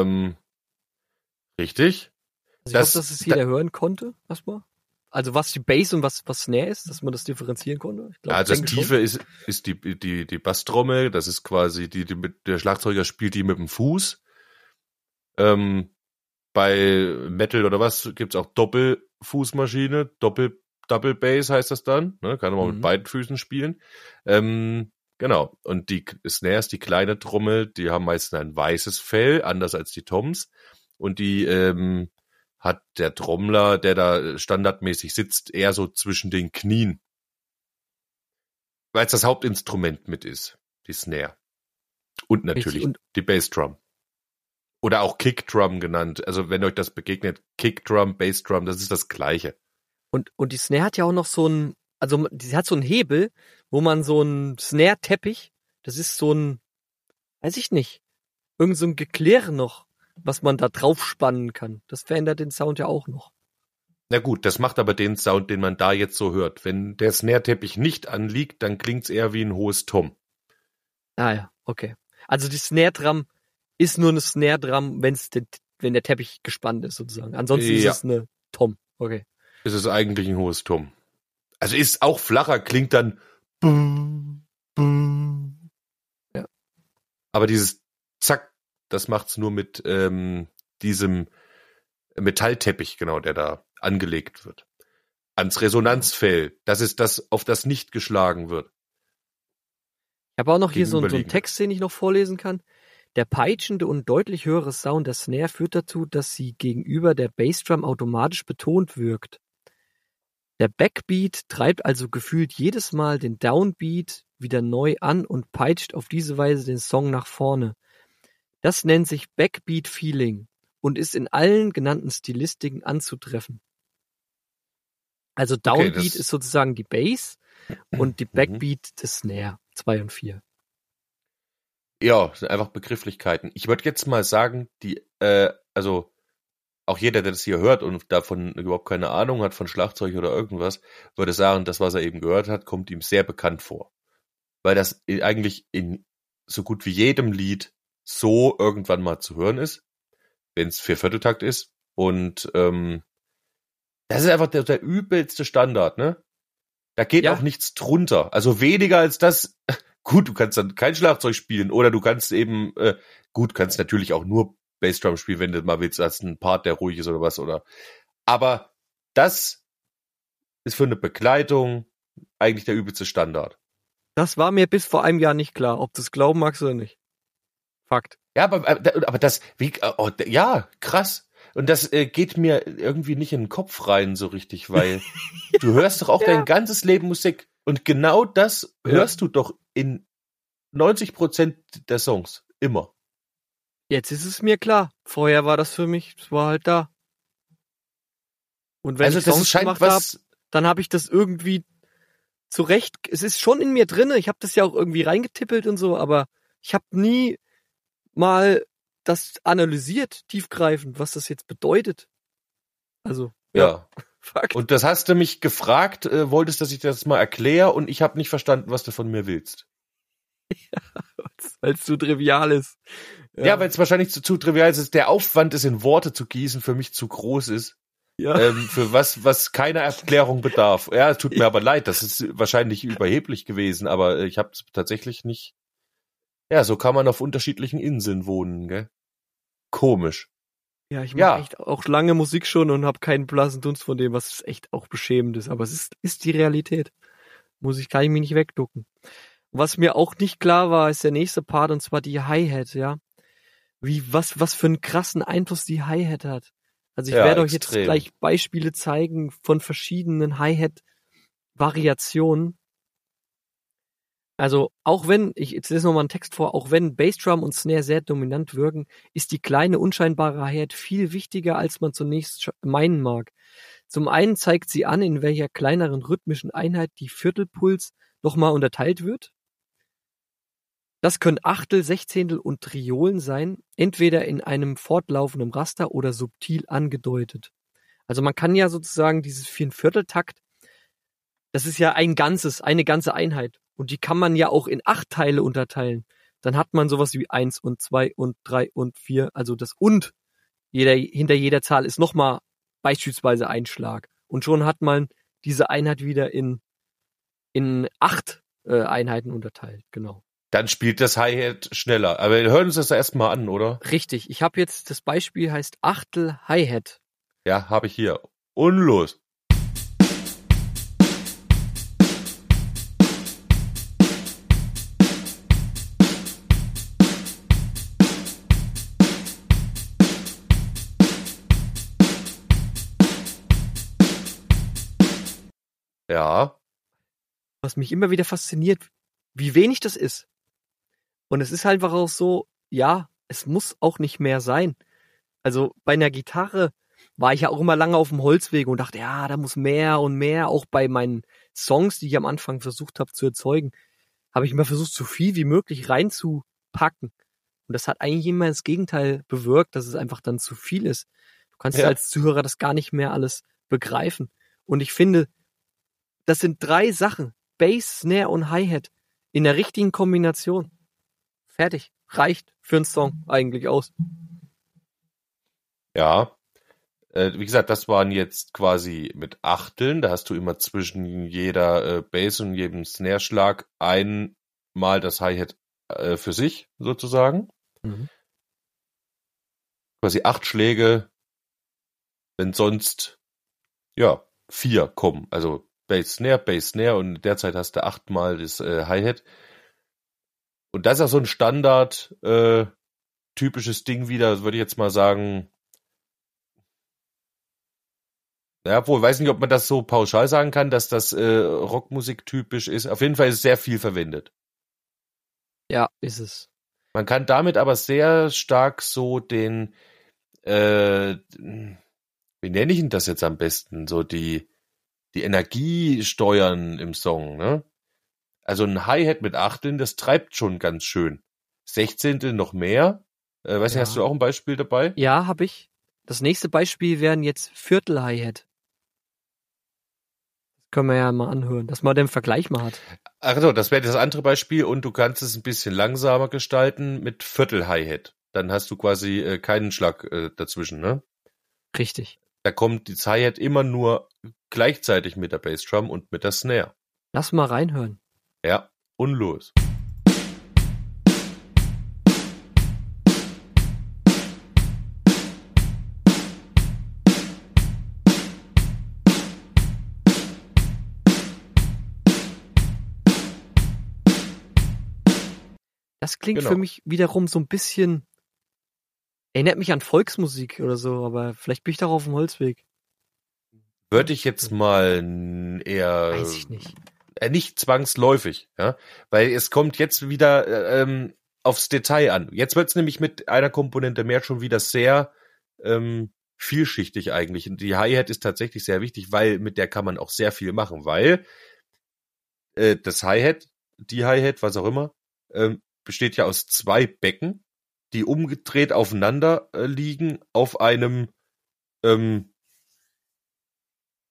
Ähm, richtig. Also ich Das- hoffe, dass es jeder hören konnte, erstmal. Also was die Bass und was, was Snare ist, dass man das differenzieren konnte. Glaub, Ja, also das denke schon. Tiefe ist, ist die, die, die Basstrommel, das ist quasi, die, die mit, der Schlagzeuger spielt die mit dem Fuß. Ähm, bei Metal oder was gibt's auch Doppelfußmaschine, Doppel, Double Bass heißt das dann, ne? kann man Mhm. mit beiden Füßen spielen. Ähm, genau. Und die Snares, die kleine Trommel, die haben meistens ein weißes Fell, anders als die Toms. Und die ähm, hat der Trommler, der da standardmäßig sitzt, eher so zwischen den Knien. Weil es das Hauptinstrument mit ist, die Snare. Und natürlich und- die Bassdrum. Oder auch Kickdrum genannt. Also wenn euch das begegnet, Kickdrum, Bassdrum, das ist das gleiche. Und, und die Snare hat ja auch noch so ein, also sie hat so einen Hebel, wo man so einen Snare-Teppich, das ist so ein, weiß ich nicht, irgend so ein Geklirr noch, was man da drauf spannen kann. Das verändert den Sound ja auch noch. Na gut, das macht aber den Sound, den man da jetzt so hört. Wenn der Snare-Teppich nicht anliegt, dann klingt's eher wie ein hohes Tom. Ah ja, okay. Also die Snare-Drum ist nur eine Snare-Drum, wenn's den, wenn der Teppich gespannt ist sozusagen. Ansonsten Ja. ist es eine Tom. Okay. Es ist eigentlich ein hohes Tom. Also ist auch flacher, klingt dann Ja. Aber dieses Zack, das macht's nur mit ähm, diesem Metallteppich, genau, der da angelegt wird. Ans Resonanzfell. Das ist das, auf das nicht geschlagen wird. Ich habe auch noch hier so, einen- so einen. Text, den ich noch vorlesen kann. Der peitschende und deutlich höhere Sound der Snare führt dazu, dass sie gegenüber der Bassdrum automatisch betont wirkt. Der Backbeat treibt also gefühlt jedes Mal den Downbeat wieder neu an und peitscht auf diese Weise den Song nach vorne. Das nennt sich Backbeat Feeling und ist in allen genannten Stilistiken anzutreffen. Also Downbeat das- ist sozusagen die Bass und die Mhm. Backbeat des Snare. Zwei und vier. Ja, sind einfach Begrifflichkeiten. Ich würde jetzt mal sagen, die, äh, also auch jeder, der das hier hört und davon überhaupt keine Ahnung hat von Schlagzeug oder irgendwas, würde sagen, das, was er eben gehört hat, kommt ihm sehr bekannt vor. Weil das eigentlich in so gut wie jedem Lied so irgendwann mal zu hören ist, wenn es Viervierteltakt ist. Und ähm, das ist einfach der, der übelste Standard, ne? Da geht Ja. auch nichts drunter. Also weniger als das. Gut, du kannst dann kein Schlagzeug spielen oder du kannst eben, äh, gut, kannst natürlich auch nur Bassdrum spielen, wenn du mal willst, als ein Part, der ruhig ist oder was, oder. Aber das ist für eine Begleitung eigentlich der übelste Standard. Das war mir bis vor einem Jahr nicht klar, ob du es glauben magst oder nicht. Fakt. Ja, aber, aber aber das, wie, oh, ja, krass. Und das äh, geht mir irgendwie nicht in den Kopf rein so richtig, weil du hörst doch auch Ja. dein ganzes Leben Musik und genau das Ja. hörst du doch in 90 Prozent der Songs immer. Jetzt ist es mir klar. Vorher war das für mich, es war halt da. Und wenn also ich das Songs scheint gemacht habe, dann habe ich das irgendwie zurecht. Es ist schon in mir drinne. Ich habe das ja auch irgendwie reingetippelt und so, aber ich habe nie mal das analysiert, tiefgreifend, was das jetzt bedeutet. Also, ja, ja. Fakt. Und das hast du mich gefragt, äh, wolltest, dass ich das mal erkläre und ich habe nicht verstanden, was du von mir willst. Weil es zu trivial ist. Ja, weil es wahrscheinlich zu, zu trivial ist. Der Aufwand, es in Worte zu gießen, für mich zu groß ist. ja. ähm, für was, was keine Erklärung bedarf. Ja, es tut mir aber leid, das ist wahrscheinlich überheblich gewesen, aber äh, ich habe es tatsächlich nicht. Ja, so kann man auf unterschiedlichen Inseln wohnen, gell? Komisch. Ja, ich mache Ja. echt auch lange Musik schon und habe keinen blassen Dunst von dem, was echt auch beschämend ist. Aber es ist, ist die Realität. Muss ich, kann ich mich nicht wegducken. Was mir auch nicht klar war, ist der nächste Part und zwar die Hi-Hat, ja. Wie, was, was für einen krassen Einfluss die Hi-Hat hat. Also ich Ja, werde euch jetzt extrem. gleich Beispiele zeigen von verschiedenen Hi-Hat-Variationen. Also auch wenn, ich jetzt lese nochmal einen Text vor, auch wenn Bassdrum und Snare sehr dominant wirken, ist die kleine unscheinbare Hi-Hat viel wichtiger, als man zunächst meinen mag. Zum einen zeigt sie an, in welcher kleineren rhythmischen Einheit die Viertelpuls nochmal unterteilt wird. Das können Achtel, Sechzehntel und Triolen sein, entweder in einem fortlaufenden Raster oder subtil angedeutet. Also man kann ja sozusagen dieses Vierteltakt, das ist ja ein ganzes, eine ganze Einheit. Und die kann man ja auch in acht Teile unterteilen. Dann hat man sowas wie eins und zwei und drei und vier, also das und jeder, hinter jeder Zahl ist nochmal beispielsweise ein Schlag. Und schon hat man diese Einheit wieder in, in acht äh, Einheiten unterteilt, genau. Dann spielt das Hi-Hat schneller. Aber wir hören uns das erstmal an, oder? Richtig. Ich habe jetzt das Beispiel heißt Achtel Hi-Hat. Ja, habe ich hier. Und los. Ja, was mich immer wieder fasziniert, wie wenig das ist. Und es ist halt einfach auch so, ja, es muss auch nicht mehr sein. Also bei einer Gitarre war ich ja auch immer lange auf dem Holzweg und dachte, ja, da muss mehr und mehr. Auch bei meinen Songs, die ich am Anfang versucht habe zu erzeugen, habe ich immer versucht, so viel wie möglich reinzupacken. Und das hat eigentlich immer das Gegenteil bewirkt, dass es einfach dann zu viel ist. Du kannst Ja. als Zuhörer das gar nicht mehr alles begreifen. Und ich finde, das sind drei Sachen. Bass, Snare und Hi-Hat in der richtigen Kombination. Fertig. Reicht für einen Song eigentlich aus. ja. Äh, wie gesagt, das waren jetzt quasi mit Achteln. Da hast du immer zwischen jeder äh, Bass und jedem Snare-Schlag einmal das Hi-Hat äh, für sich, sozusagen. Mhm. quasi acht Schläge, wenn sonst, ja, vier kommen. Also Bass Snare, Bass Snare und derzeit hast du achtmal das äh, Hi-Hat. Und das ist auch so ein Standard, äh, typisches Ding wieder, würde ich jetzt mal sagen. Ja, wohl, weiß nicht, ob man das so pauschal sagen kann, dass das äh, Rockmusik typisch ist. Auf jeden Fall ist es sehr viel verwendet. Ja, ist es. Man kann damit aber sehr stark so den, äh, wie nenne ich denn das jetzt am besten? So die, die Energie steuern im Song, ne? Also ein Hi-Hat mit Achteln, das treibt schon ganz schön. Sechzehntel noch mehr. Äh, weiß nicht, Ja. hast du auch ein Beispiel dabei? Ja, habe ich. Das nächste Beispiel wären jetzt Viertel Hi-Hat. Das können wir ja mal anhören, dass man den Vergleich mal hat. Ach so, das wäre das andere Beispiel und du kannst es ein bisschen langsamer gestalten mit Viertel Hi-Hat. Dann hast du quasi äh, keinen Schlag äh, dazwischen, ne? Richtig. Da kommt die Hi-Hat immer nur gleichzeitig mit der Bassdrum und mit der Snare. Lass mal reinhören. Ja, und los. Das klingt genau. für mich wiederum so ein bisschen, erinnert mich an Volksmusik oder so, aber vielleicht bin ich darauf auf dem Holzweg. Würde ich jetzt mal eher. Weiß ich nicht äh, nicht zwangsläufig, ja, weil es kommt jetzt wieder äh, ähm, aufs Detail an. Jetzt wird's nämlich mit einer Komponente mehr schon wieder sehr ähm, vielschichtig eigentlich. Und die Hi-Hat ist tatsächlich sehr wichtig, weil mit der kann man auch sehr viel machen, weil äh, das Hi-Hat, die Hi-Hat, was auch immer, ähm, besteht ja aus zwei Becken, die umgedreht aufeinander äh, liegen auf einem ähm,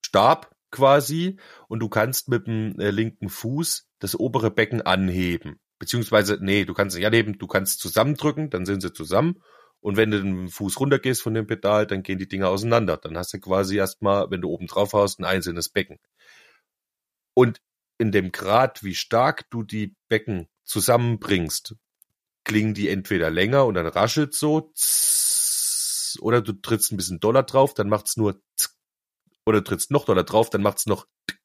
Stab quasi und du kannst mit dem äh, linken Fuß das obere Becken anheben. Beziehungsweise, nee, du kannst nicht anheben, du kannst zusammendrücken, dann sind sie zusammen. Und wenn du den Fuß runtergehst von dem Pedal, dann gehen die Dinger auseinander. Dann hast du quasi erstmal, wenn du oben drauf haust, ein einzelnes Becken. Und in dem Grad, wie stark du die Becken zusammenbringst, klingen die entweder länger und dann raschelt so, oder du trittst ein bisschen doller drauf, dann macht's nur zck, oder trittst noch doller drauf, dann macht's noch tck.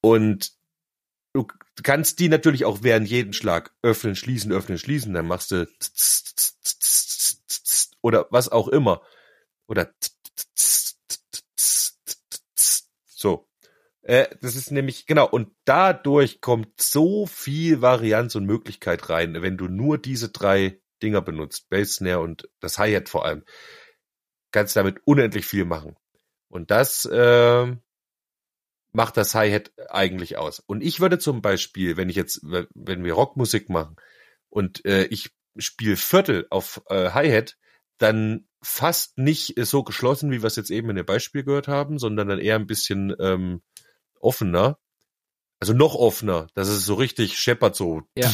und du kannst die natürlich auch während jeden Schlag öffnen, schließen, öffnen, schließen, dann machst du oder was auch immer oder so. Äh, das ist nämlich, genau, und dadurch kommt so viel Varianz und Möglichkeit rein, wenn du nur diese drei Dinger benutzt, Bass, Snare und das Hi-Hat vor allem, kannst damit unendlich viel machen. Und das äh, macht das Hi-Hat eigentlich aus. Und ich würde zum Beispiel, wenn ich jetzt, wenn wir Rockmusik machen und äh, ich spiele Viertel auf äh, Hi-Hat, dann fast nicht so geschlossen, wie wir es jetzt eben in dem Beispiel gehört haben, sondern dann eher ein bisschen ähm, offener. Also noch offener, dass es so richtig scheppert, so. Ja.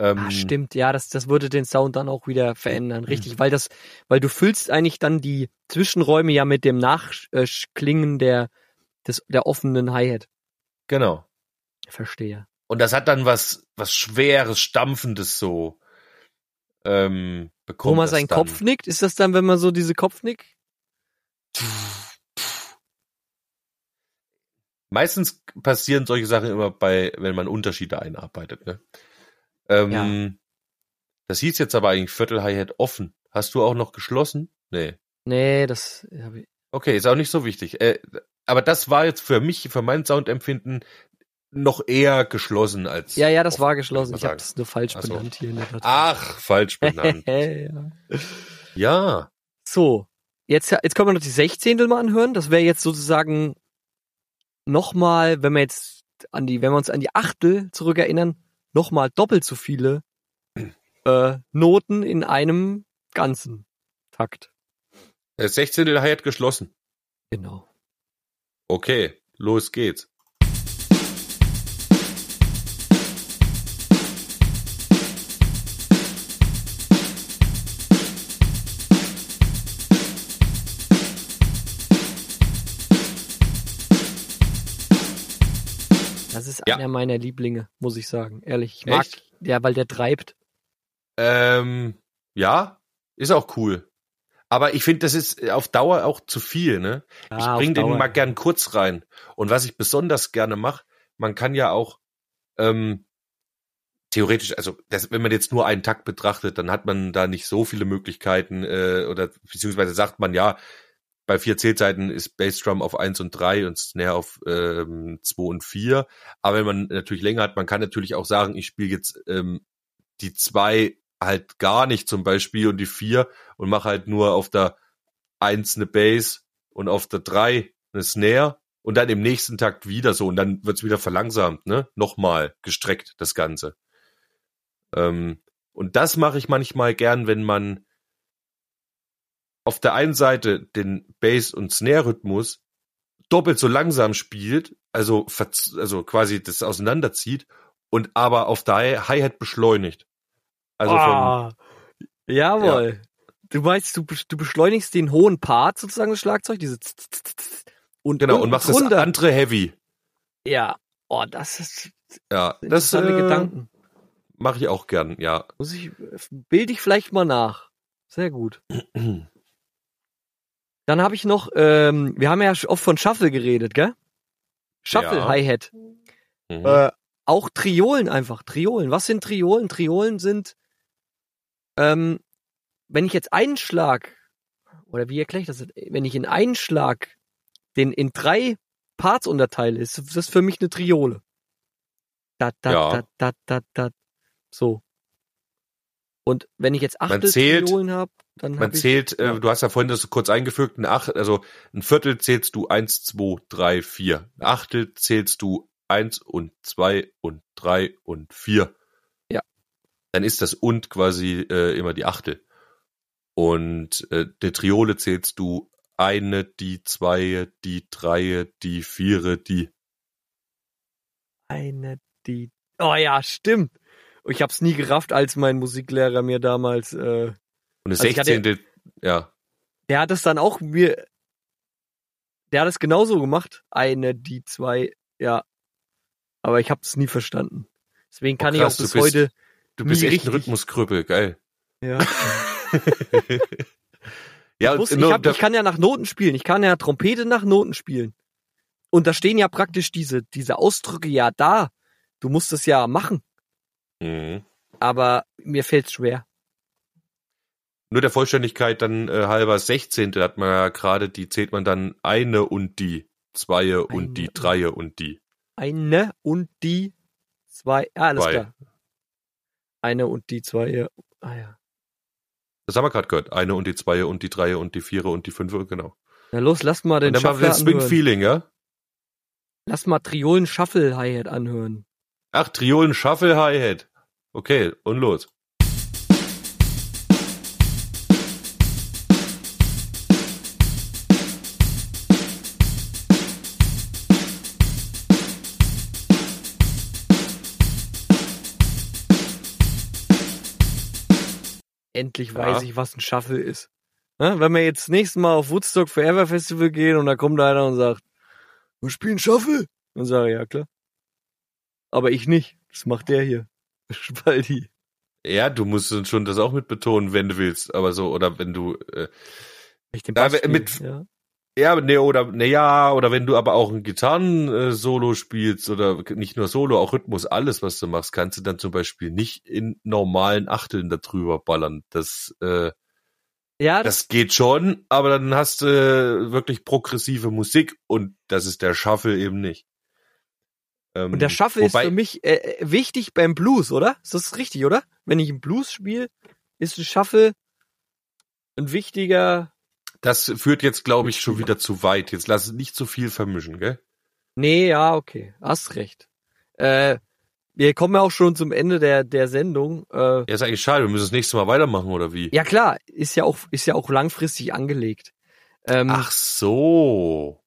Ähm, Ah, stimmt, ja, das, das würde den Sound dann auch wieder verändern, richtig, weil das, weil du füllst eigentlich dann die Zwischenräume ja mit dem Nachklingen der, des, der offenen Hi-Hat. Genau. Verstehe. Und das hat dann was, was Schweres, Stampfendes so. Ähm, bekommt Wo man seinen dann. Kopf nickt, ist das dann, wenn man so diese Kopfnick? Meistens passieren solche Sachen immer bei, wenn man Unterschiede einarbeitet. Ne? Ähm, Ja. Das hieß jetzt aber eigentlich Viertel Hi-Hat offen. Hast du auch noch geschlossen? Nee. Nee, das hab ich. Okay, ist auch nicht so wichtig. Äh, aber das war jetzt für mich, für mein Soundempfinden, noch eher geschlossen als. Ja, ja, das offen, war geschlossen. Ich habe das nur falsch Ach so. benannt hier in der Datei. Ach, falsch benannt. ja. ja. So, jetzt, jetzt können wir noch die Sechzehntel mal anhören. Das wäre jetzt sozusagen nochmal, wenn wir jetzt an die, wenn wir uns an die Achtel zurückerinnern, nochmal doppelt so viele äh, Noten in einem ganzen Takt. Äh, 16. Hi-Hat geschlossen. Genau. Okay, los geht's. Ist Ja. einer meiner Lieblinge, muss ich sagen. Ehrlich, ich mag, Echt? ja, weil der treibt. Ähm, ja, ist auch cool. Aber ich finde, das ist auf Dauer auch zu viel, ne? Ja, ich auf bring den mal gern kurz rein. Und was ich besonders gerne mache, man kann ja auch ähm, theoretisch, also das, wenn man jetzt nur einen Takt betrachtet, dann hat man da nicht so viele Möglichkeiten äh, oder beziehungsweise sagt man ja, bei vier Zählzeiten ist Bassdrum auf eins und drei und Snare auf ähm, zwei und vier. Aber wenn man natürlich länger hat, man kann natürlich auch sagen, ich spiele jetzt ähm, die zwei halt gar nicht zum Beispiel und die vier und mache halt nur auf der eins eine Bass und auf der drei eine Snare und dann im nächsten Takt wieder so und dann wird's wieder verlangsamt, ne? Nochmal gestreckt, das Ganze. Ähm, und das mache ich manchmal gern, wenn man auf der einen Seite den Bass- und Snare-Rhythmus doppelt so langsam spielt, also, also quasi das auseinanderzieht und aber auf der Hi- Hi-Hat beschleunigt. Also von, ah, jawohl. Du meinst, du, du beschleunigst den hohen Part sozusagen des Schlagzeugs, diese und genau, und machst das drunter. andere heavy. Ja. Oh, das ist Ja, das äh, Gedanken. mache ich auch gern, ja. Muss ich, bilde ich vielleicht mal nach. Sehr gut. Dann habe ich noch, ähm, wir haben ja oft von Shuffle geredet, gell? Shuffle Ja. Hi-Hat. Mhm. Äh, Auch Triolen einfach. Triolen. Was sind Triolen? Triolen sind, ähm, wenn ich jetzt einen Schlag, oder wie erkläre ich das? Wenn ich in einen Schlag den in drei Parts unterteile, ist das für mich eine Triole. Da, da, Ja. da, da, da, da. So. Und wenn ich jetzt zählt- Triolen habe, dann Man ich zählt, ja. äh, du hast ja vorhin das kurz eingefügt, ein Acht, also ein Viertel zählst du eins, zwei, drei, vier. Ein Achtel zählst du eins und zwei und drei und vier. Ja. Dann ist das und quasi äh, immer die Achtel. Und äh, der Triole zählst du eine, die zwei, die drei, die viere, die. Eine, die. Oh ja, stimmt. Ich hab's nie gerafft, als mein Musiklehrer mir damals, äh, Und das Also ich hatte- Sechzehntel, ja. der hat es dann auch mir, der hat es genauso gemacht. Eine, die zwei, ja. Aber ich hab's nie verstanden. Deswegen kann Oh, ich krass, auch du bis bist- heute, Du bist echt ein richtig. Rhythmuskrüppel, geil. ja. ja, Ich, muss, und ich, hab, ich kann ja nach Noten spielen. Ich kann ja Trompete nach Noten spielen. Und da stehen ja praktisch diese, diese Ausdrücke ja da. Du musst es ja machen. Mhm. Aber mir fällt's schwer. Nur der Vollständigkeit dann äh, halber Sechzehntel hat man ja gerade, die zählt man dann eine und die, zweie und Eine die, und- dreie und die. Eine und die zwei. Ah, alles Zwei. klar. Eine und die zwei. Ah ja. Das haben wir gerade gehört. Eine und die zweie und die dreie und die viere und die fünfe, genau. Na los, lass mal den und dann Shuffle wir Swing. Feeling, ja? Lass mal Triolen Shuffle Hi-Hat anhören. Ach, Triolen Shuffle Hi-Hat. Okay, und los. Endlich Ja. weiß ich, was ein Shuffle ist. Ne? Wenn wir jetzt nächstes Mal auf Woodstock Forever Festival gehen und da kommt einer und sagt, wir spielen Shuffle. Dann sage ich, ja klar. Aber ich nicht. Das macht der hier. Spaldi. Ja, du musst schon das auch mit betonen, wenn du willst. Aber so, oder wenn du, äh, Ich den Ja, Bass spiele, mit- ja. Ja, ne, oder, ne, ja, oder wenn du aber auch ein Gitarren-Solo spielst oder nicht nur Solo, auch Rhythmus, alles, was du machst, kannst du dann zum Beispiel nicht in normalen Achteln da drüber ballern. Das, äh, Ja, das, Das geht schon, aber dann hast du wirklich progressive Musik und das ist der Shuffle eben nicht. Ähm, und der Shuffle ist wobei- für mich äh, äh, wichtig beim Blues, oder? Ist das richtig, oder? Wenn ich einen Blues spiele, ist ein Shuffle ein wichtiger. Das führt jetzt, glaube ich, schon wieder zu weit. Jetzt lass es nicht zu viel vermischen, gell? Nee, ja, okay. Hast recht. Äh, wir kommen ja auch schon zum Ende der, der Sendung. Äh, Ja, ist eigentlich schade. Wir müssen das nächste Mal weitermachen, oder wie? ja klar, ist ja auch, ist ja auch langfristig angelegt. Ähm, Ach so.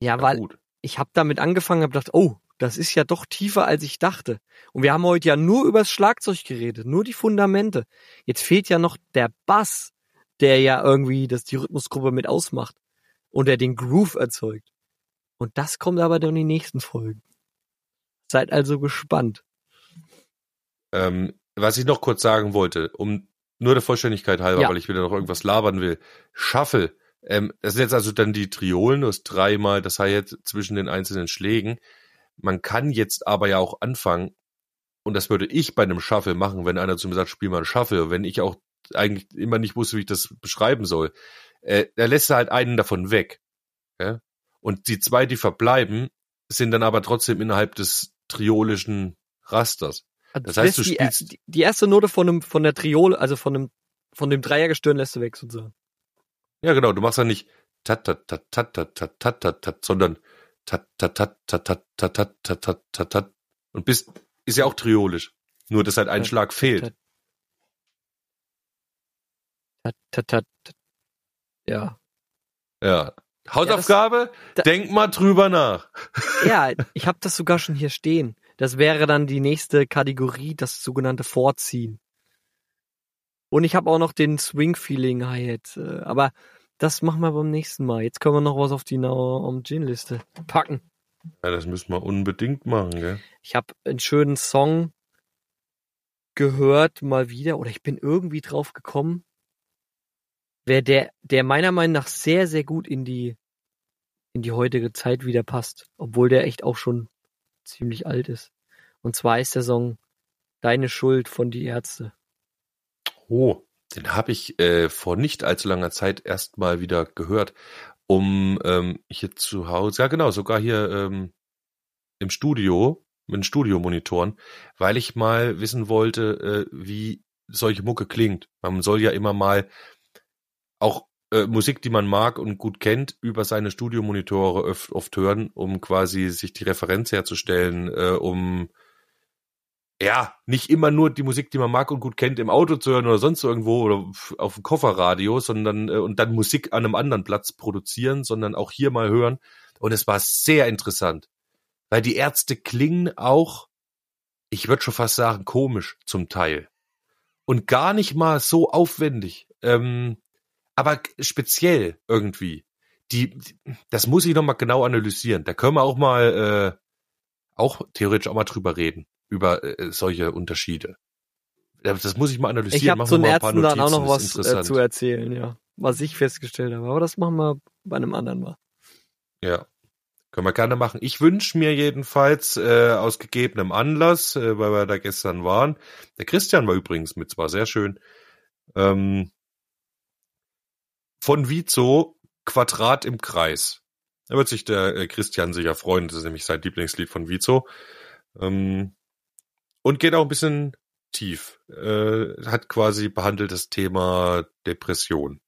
ja, Ja, weil gut. ich habe damit angefangen, habe gedacht, oh, das ist ja doch tiefer als ich dachte. Und wir haben heute ja nur übers Schlagzeug geredet, nur die Fundamente. Jetzt fehlt ja noch der Bass, der ja irgendwie das die Rhythmusgruppe mit ausmacht und der den Groove erzeugt. Und das kommt aber dann in die nächsten Folgen. Seid also gespannt. Ähm, was ich noch kurz sagen wollte, um nur der Vollständigkeit halber, Ja. weil ich wieder noch irgendwas labern will. Shuffle. Ähm, das sind jetzt also dann die Triolen, du hast dreimal das Hi-Hat zwischen den einzelnen Schlägen. Man kann jetzt aber ja auch anfangen, und das würde ich bei einem Shuffle machen, wenn einer zu mir sagt, spiel mal einen Shuffle, wenn ich auch eigentlich immer nicht wusste, wie ich das beschreiben soll. Äh, da lässt er halt einen davon weg. Ja? Und die zwei, die verbleiben, sind dann aber trotzdem innerhalb des triolischen Rasters. Also Das heißt, du die, spielst- die, die erste Note von dem von der Triole, also von dem von dem Dreiergestirn lässt du weg sozusagen. Ja, genau, du machst ja nicht tat tat tat tat tat tat tat tat tat, sondern tat tat tat tat tat tat tat tat tat tat und bist ist ja auch triolisch. Nur dass halt ein Schlag fehlt. Tat, tat, tat, tat. Ja. Ja. Hausaufgabe, da- denk mal drüber nach. Ja, ich habe das sogar schon hier stehen. Das wäre dann die nächste Kategorie, das sogenannte Vorziehen. Und ich habe auch noch den Swing Feeling Hi-Hat, äh, aber das machen wir beim nächsten Mal. Jetzt können wir noch was auf die Now on Gin Liste packen. Ja, das müssen wir unbedingt machen, gell? Ich habe einen schönen Song gehört mal wieder oder ich bin irgendwie drauf gekommen, wer der der meiner Meinung nach sehr sehr gut in die in die heutige Zeit wieder passt, obwohl der echt auch schon ziemlich alt ist. Und zwar ist der Song Deine Schuld von die Ärzte. Oh, den habe ich äh, vor nicht allzu langer Zeit erst mal wieder gehört, um ähm, hier zu Hause, ja genau, sogar hier ähm, im Studio, mit Studiomonitoren, weil ich mal wissen wollte, äh, wie solche Mucke klingt. Man soll ja immer mal auch äh, Musik, die man mag und gut kennt, über seine Studiomonitore oft, oft hören, um quasi sich die Referenz herzustellen, äh, um ja, nicht immer nur die Musik, die man mag und gut kennt, im Auto zu hören oder sonst irgendwo oder auf dem Kofferradio, sondern äh, und dann Musik an einem anderen Platz produzieren, sondern auch hier mal hören. Und es war sehr interessant, weil die Ärzte klingen auch, ich würde schon fast sagen, komisch zum Teil und gar nicht mal so aufwendig, ähm, aber speziell irgendwie. Die, das muss ich noch mal genau analysieren. Da können wir auch mal, äh, auch theoretisch auch mal drüber reden über äh, solche Unterschiede. Das muss ich mal analysieren. Ich habe zu den mal ein paar Ärzten dann auch noch was äh, zu erzählen, ja. Was ich festgestellt habe. Aber das machen wir bei einem anderen Mal. Ja. Können wir gerne machen. Ich wünsche mir jedenfalls äh, aus gegebenem Anlass, äh, weil wir da gestern waren. Der Christian war übrigens mit, war sehr schön. Ähm, von Vizo Quadrat im Kreis. Da wird sich der äh, Christian sicher freuen. Das ist nämlich sein Lieblingslied von Vizo. Ähm, und geht auch ein bisschen tief. Äh, hat quasi behandelt das Thema Depression.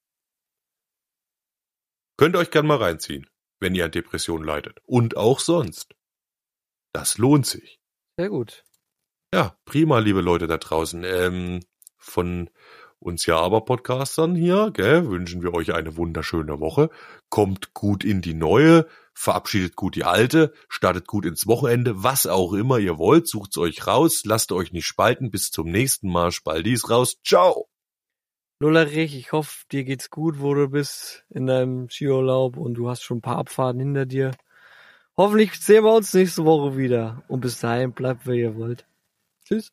Könnt ihr euch gerne mal reinziehen, wenn ihr an Depression leidet. Und auch sonst. Das lohnt sich. Sehr gut. Ja, prima, liebe Leute da draußen. Ähm, von uns ja aber Podcastern hier, gell, wünschen wir euch eine wunderschöne Woche. Kommt gut in die neue, verabschiedet gut die alte, startet gut ins Wochenende, was auch immer ihr wollt, sucht's euch raus, lasst euch nicht spalten. Bis zum nächsten Mal. Spaldis raus. Ciao. Lullerich, ich hoffe, dir geht's gut, wo du bist in deinem Skiurlaub und du hast schon ein paar Abfahrten hinter dir. Hoffentlich sehen wir uns nächste Woche wieder. Und bis dahin bleibt, wer ihr wollt. Tschüss.